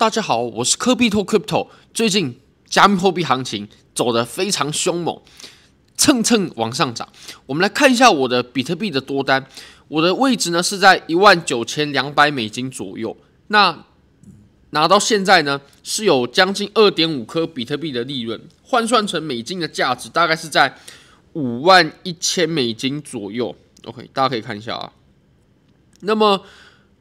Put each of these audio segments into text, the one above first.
大家好，我是科比托 Crypto。最近加密货币行情走得非常凶猛，蹭蹭往上涨。我们来看一下我的比特币的多单，我的位置呢是在一万九千两百美金左右。那拿到现在呢是有将近二点五颗比特币的利润，换算成美金的价值大概是在五万一千美金左右。OK，大家可以看一下啊。那么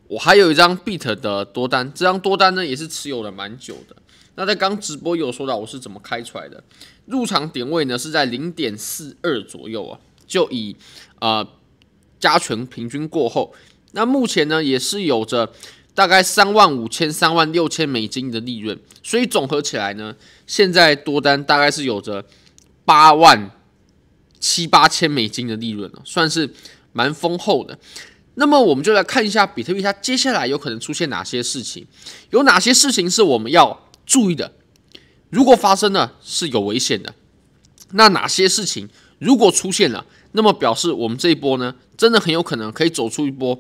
我还有一张 BIT 的多单，这张多单呢也是持有了蛮久的。那在刚直播有说到我是怎么开出来的，入场点位呢是在零点四二左右啊，就以呃加权平均过后，那目前呢也是有着大概三万五千、三万六千美金的利润，所以总合起来呢，现在多单大概是有着八万七八千美金的利润了，算是蛮丰厚的。那么我们就来看一下比特币，它接下来有可能出现哪些事情，有哪些事情是我们要注意的？如果发生了，是有危险的。那哪些事情如果出现了，那么表示我们这一波呢，真的很有可能可以走出一波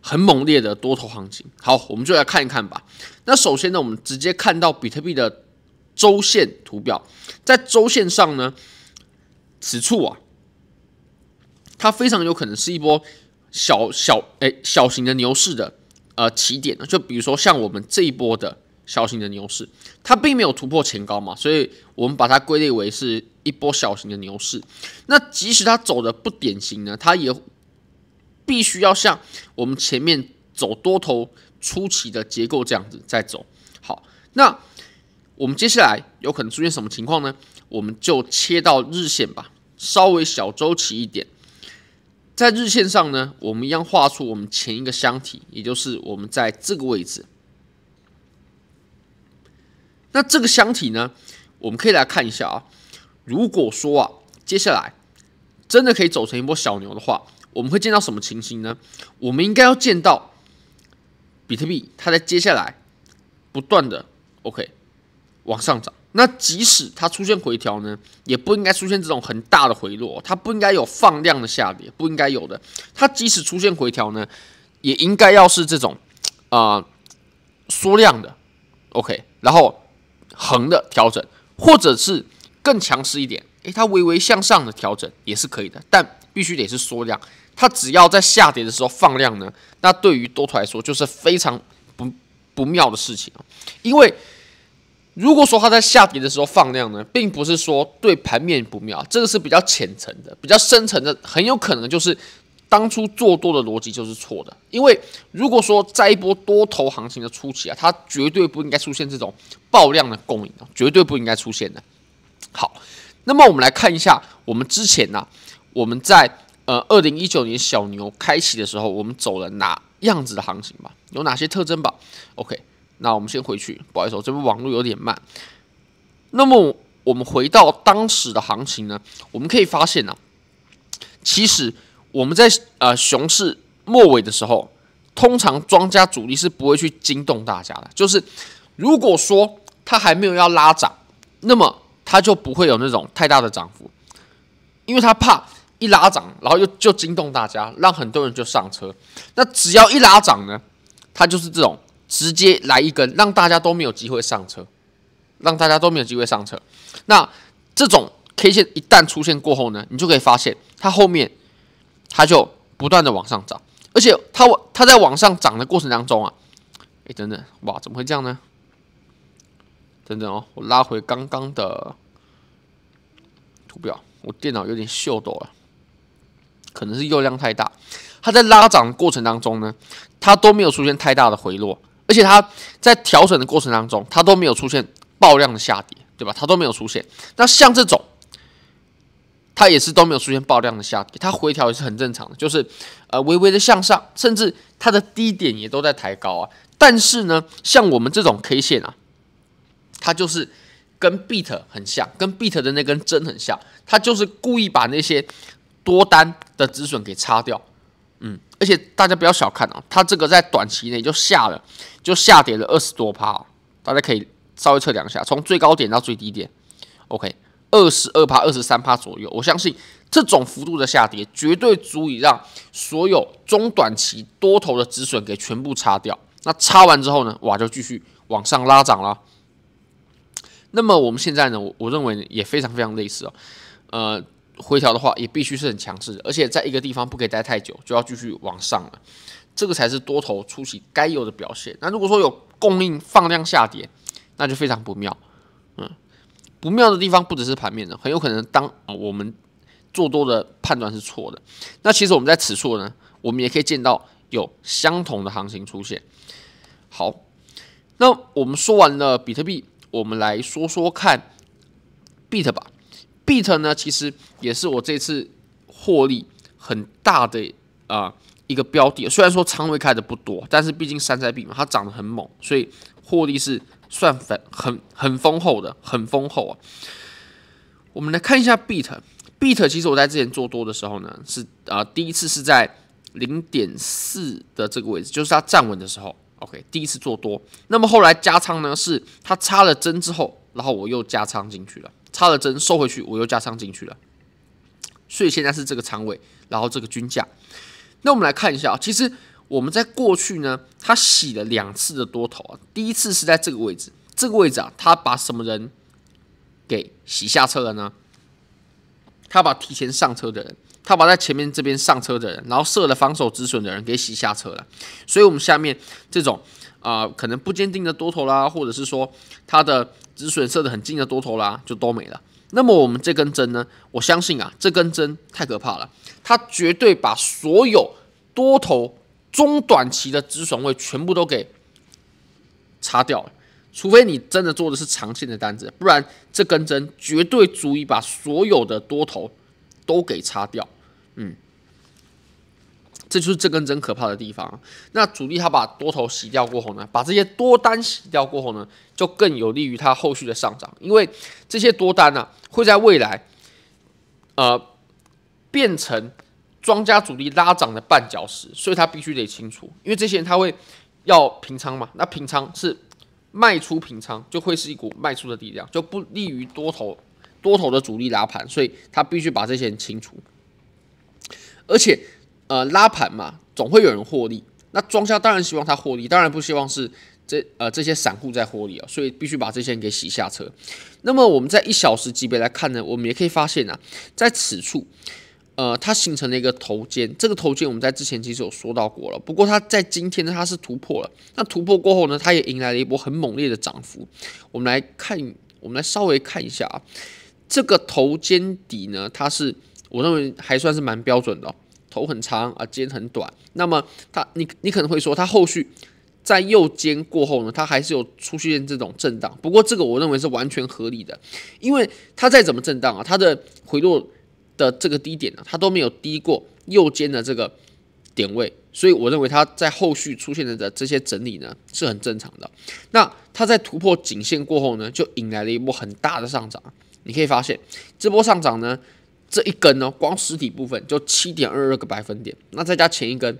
很猛烈的多头行情。好，我们就来看一看吧。那首先呢，我们直接看到比特币的周线图表，在周线上呢，此处啊，它非常有可能是一波。小小诶，小型的牛市的呃起点呢，就比如说像我们这一波的小型的牛市，它并没有突破前高嘛，所以我们把它归类为是一波小型的牛市。那即使它走的不典型呢，它也必须要像我们前面走多头初期的结构这样子再走。好，那我们接下来有可能出现什么情况呢？我们就切到日线吧，稍微小周期一点。在日线上呢，我们一样画出我们前一个箱体，也就是我们在这个位置。那这个箱体呢，我们可以来看一下啊。如果说啊，接下来真的可以走成一波小牛的话，我们会见到什么情形呢？我们应该要见到比特币它在接下来不断的 OK 往上涨。那即使它出现回调呢，也不应该出现这种很大的回落，它不应该有放量的下跌，不应该有的。它即使出现回调呢，也应该要是这种啊缩量的，OK，然后横的调整，或者是更强势一点，诶，它微微向上的调整也是可以的，但必须得是缩量。它只要在下跌的时候放量呢，那对于多头来说就是非常不不妙的事情，因为。如果说它在下跌的时候放量呢，并不是说对盘面不妙，这个是比较浅层的、比较深层的，很有可能就是当初做多的逻辑就是错的。因为如果说在一波多头行情的初期啊，它绝对不应该出现这种爆量的供应，绝对不应该出现的。好，那么我们来看一下，我们之前呢、我们在呃二零一九年小牛开启的时候，我们走了哪样子的行情吧？有哪些特征吧？OK。那我们先回去，不好意思，我这边网络有点慢。那么我们回到当时的行情呢，我们可以发现呢、其实我们在呃熊市末尾的时候，通常庄家主力是不会去惊动大家的。就是如果说它还没有要拉涨，那么它就不会有那种太大的涨幅，因为他怕一拉涨，然后又就惊动大家，让很多人就上车。那只要一拉涨呢，它就是这种。直接来一根，让大家都没有机会上车，让大家都没有机会上车。那这种 K 线一旦出现过后呢，你就可以发现它后面它就不断的往上涨，而且它它在往上涨的过程当中啊，哎，等等，哇，怎么会这样呢？等等哦，我拉回刚刚的图表，我电脑有点秀逗了，可能是用量太大。它在拉涨的过程当中呢，它都没有出现太大的回落。而且它在调整的过程当中，它都没有出现爆量的下跌，对吧？它都没有出现。那像这种，它也是都没有出现爆量的下跌，它回调也是很正常的，就是呃微微的向上，甚至它的低点也都在抬高啊。但是呢，像我们这种 K 线啊，它就是跟 Beat 很像，跟 Beat 的那根针很像，它就是故意把那些多单的止损给擦掉。嗯，而且大家不要小看哦，它这个在短期内就下了，就下跌了二十多趴哦，大家可以稍微测量一下，从最高点到最低点，OK，二十二趴、二十三趴左右。我相信这种幅度的下跌，绝对足以让所有中短期多头的止损给全部擦掉，那擦完之后呢，哇，就继续往上拉涨了。那么我们现在呢，我我认为也非常非常类似哦。呃，回调的话也必须是很强势的，而且在一个地方不可以待太久，就要继续往上了。这个才是多头初期该有的表现。那如果说有供应放量下跌，那就非常不妙。嗯，不妙的地方不只是盘面的，很有可能当我们做多的判断是错的。那其实我们在此处呢，我们也可以见到有相同的行情出现。好，那我们说完了比特币，我们来说说看 b 特 t 吧。BIT 呢，其实也是我这次获利很大的啊。一个标的，虽然说仓位开的不多，但是毕竟山寨币嘛，它涨得很猛，所以获利是算很很很丰厚的，很丰厚啊。我们来看一下 BIT，BIT 其实我在之前做多的时候呢，是啊、第一次是在零点四的这个位置，就是它站稳的时候，OK，第一次做多。那么后来加仓呢，是它插了针之后，然后我又加仓进去了，插了针收回去，我又加仓进去了，所以现在是这个仓位，然后这个均价。那我们来看一下啊，其实我们在过去呢，它洗了两次的多头啊。第一次是在这个位置，这个位置啊，它把什么人给洗下车了呢？他把提前上车的人，他把在前面这边上车的人，然后设了防守止损的人给洗下车了。所以，我们下面这种啊、可能不坚定的多头啦，或者是说它的止损设得很近的多头啦，就都没了。那么我们这根针呢？我相信啊，这根针太可怕了，它绝对把所有多头中短期的止损位全部都给擦掉了。除非你真的做的是长线的单子，不然这根针绝对足以把所有的多头都给擦掉。嗯。这就是这根针可怕的地方。那主力他把多头洗掉过后呢，把这些多单洗掉过后呢，就更有利于他后续的上涨，因为这些多单呢、会在未来，呃，变成庄家主力拉涨的绊脚石，所以他必须得清楚，因为这些人他会要平仓嘛，那平仓是卖出平仓，就会是一股卖出的力量，就不利于多头多头的主力拉盘，所以他必须把这些人清除，而且。呃，拉盘嘛，总会有人获利。那庄家当然希望他获利，当然不希望是这呃这些散户在获利啊，所以必须把这些人给洗下车。那么我们在一小时级别来看呢，我们也可以发现啊，在此处，呃，它形成了一个头肩。这个头肩我们在之前其实有说到过了，不过它在今天呢，它是突破了。那突破过后呢，它也迎来了一波很猛烈的涨幅。我们来看，我们来稍微看一下啊，这个头肩底呢，它是我认为还算是蛮标准的。头很长啊，肩很短。那么它，你你可能会说，它后续在右肩过后呢，它还是有出现这种震荡。不过这个我认为是完全合理的，因为它再怎么震荡啊，它的回落的这个低点呢，它都没有低过右肩的这个点位，所以我认为它在后续出现的这些整理呢是很正常的。那它在突破颈线过后呢，就引来了一波很大的上涨。你可以发现这波上涨呢。这一根呢，光实体部分就七点二二个百分点，那再加前一根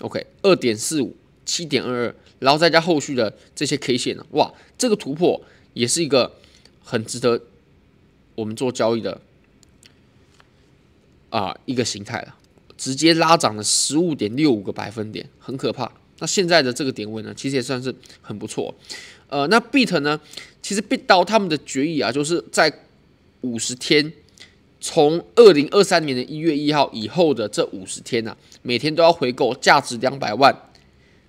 ，OK，二点四五，七点二二，然后再加后续的这些 K 线呢，哇，这个突破也是一个很值得我们做交易的啊一个形态了，直接拉涨了十五点六五个百分点，很可怕。那现在的这个点位呢，其实也算是很不错。呃，那 BIT 呢，其实 BIT 到他们的决议啊，就是在五十天。从二零二三年的一月一号以后的这五十天呢、啊，每天都要回购价值两百万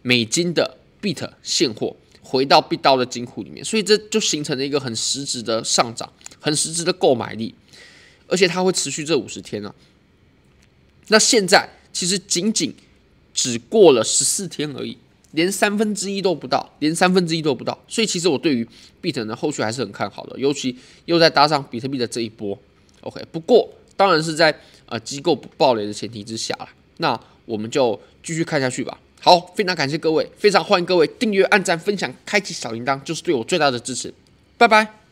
美金的 BIT 现货，回到 Bit 的金库里面，所以这就形成了一个很实质的上涨，很实质的购买力，而且它会持续这五十天呢、啊。那现在其实仅仅只过了十四天而已，连三分之一都不到，连三分之一都不到，所以其实我对于 BIT 呢后续还是很看好的，尤其又再搭上比特币的这一波。OK，不过当然是在呃机构不暴雷的前提之下啦。那我们就继续看下去吧。好，非常感谢各位，非常欢迎各位订阅、按赞、分享、开启小铃铛，就是对我最大的支持。拜拜。